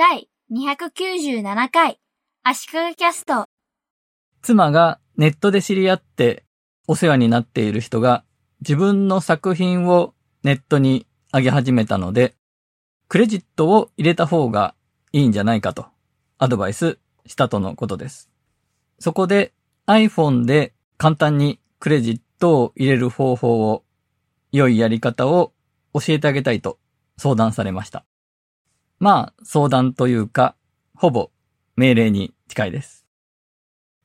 第297回足利キャスト妻がネットで知り合ってお世話になっている人が自分の作品をネットに上げ始めたので、クレジットを入れた方がいいんじゃないかとアドバイスしたとのことです。そこで iPhone で簡単にクレジットを入れる方法を、良いやり方を教えてあげたいと相談されました。まあ、相談というか、ほぼ命令に近いです。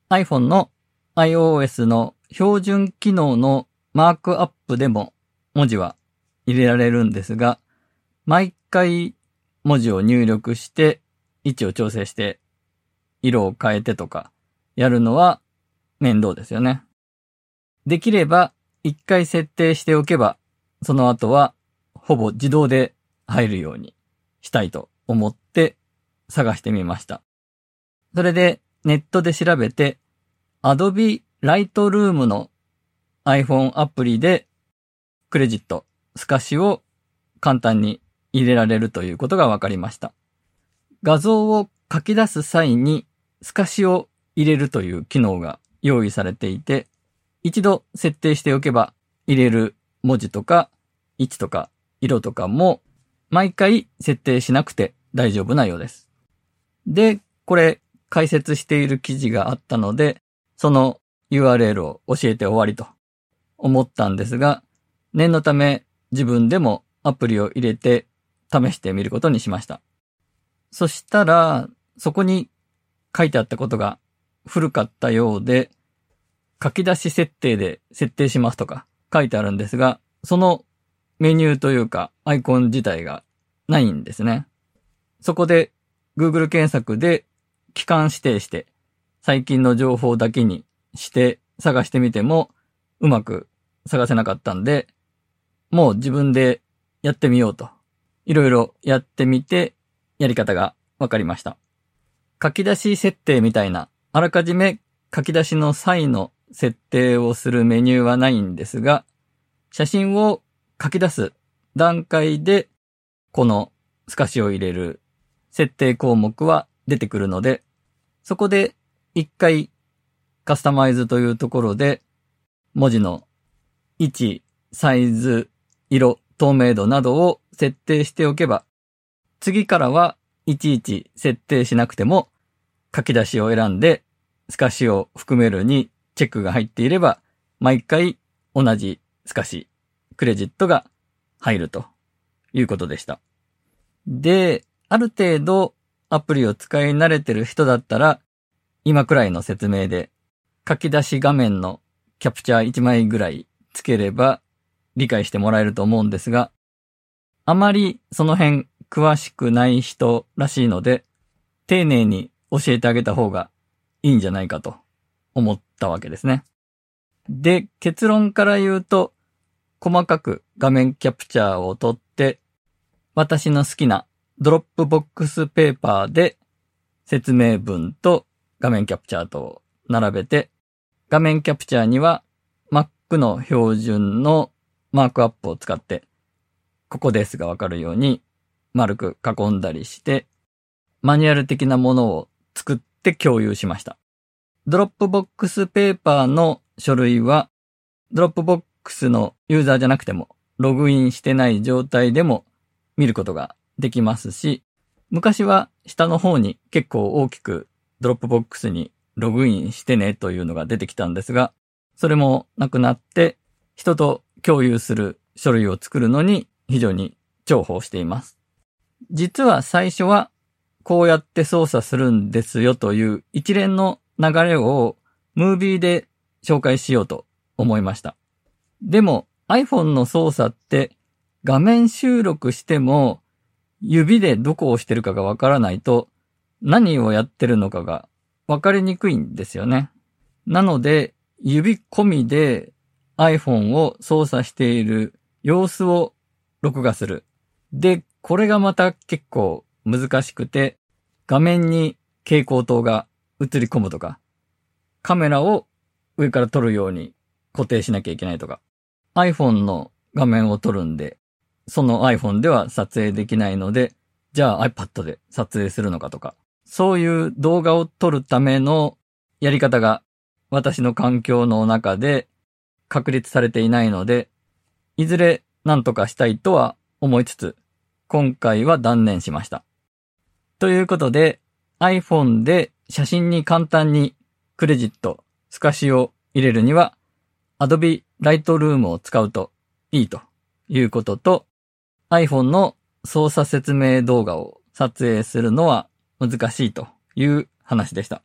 iPhone の iOS の標準機能のマークアップでも文字は入れられるんですが、毎回文字を入力して位置を調整して色を変えてとかやるのは面倒ですよね。できれば一回設定しておけばその後はほぼ自動で入るようにしたいと思って探してみました。それでネットで調べて Adobe Lightroom の iPhone アプリでクレジット、透かしを簡単に入れられるということが分かりました。画像を書き出す際に透かしを入れるという機能が用意されていて、一度設定しておけば入れる文字とか位置とか色とかも毎回設定しなくて大丈夫なようです。で、これ解説している記事があったので、その URL を教えて終わりと思ったんですが、念のため自分でもアプリを入れて試してみることにしました。そしたら、そこに書いてあったことが古かったようで、書き出し設定で設定しますとか書いてあるんですが、そのメニューというかアイコン自体がないんですね。そこで Google 検索で期間指定して最近の情報だけにして探してみてもうまく探せなかったんで、もう自分でやってみようと。いろいろやってみてやり方がわかりました。書き出し設定みたいな、あらかじめ書き出しの際の設定をするメニューはないんですが、写真を書き出す段階で、この透かしを入れる設定項目は出てくるので、そこで一回カスタマイズというところで文字の位置、サイズ、色、透明度などを設定しておけば、次からはいちいち設定しなくても書き出しを選んで透かしを含めるにチェックが入っていれば、毎回同じ透かし、クレジットが入るということでした。で、ある程度アプリを使い慣れてる人だったら、今くらいの説明で書き出し画面のキャプチャー1枚ぐらいつければ理解してもらえると思うんですが、あまりその辺詳しくない人らしいので、丁寧に教えてあげた方がいいんじゃないかと思ったわけですね。で、結論から言うと、細かく画面キャプチャーを取って、私の好きな Dropbox Paper で説明文と画面キャプチャーと並べて、画面キャプチャーには Mac の標準のマークアップを使って、ここですがわかるように丸く囲んだりして、マニュアル的なものを作って共有しました。 Dropbox Paper の書類は、ドロップボッのユーザーじゃなくても、ログインしてない状態でも見ることができますし、昔は下の方に結構大きく Dropbox にログインしてねというのが出てきたんですが、それもなくなって、人と共有する書類を作るのに非常に重宝しています。実は最初はこうやって操作するんですよという一連の流れをムービーで紹介しようと思いました。でも iPhone の操作って画面収録しても指でどこを押してるかがわからないと何をやってるのかがわかりにくいんですよね。なので指込みで iPhone を操作している様子を録画する。で、これがまた結構難しくて、画面に蛍光灯が映り込むとか、カメラを上から撮るように固定しなきゃいけないとか、iPhone の画面を撮るんで、その iPhone では撮影できないので、じゃあ iPad で撮影するのかとか、そういう動画を撮るためのやり方が私の環境の中で確立されていないので、いずれ何とかしたいとは思いつつ、今回は断念しました。ということで、iPhone で写真に簡単にクレジット、透かしを入れるには、Adobe ライトルームを使うといいということと、iPhone の操作説明動画を撮影するのは難しいという話でした。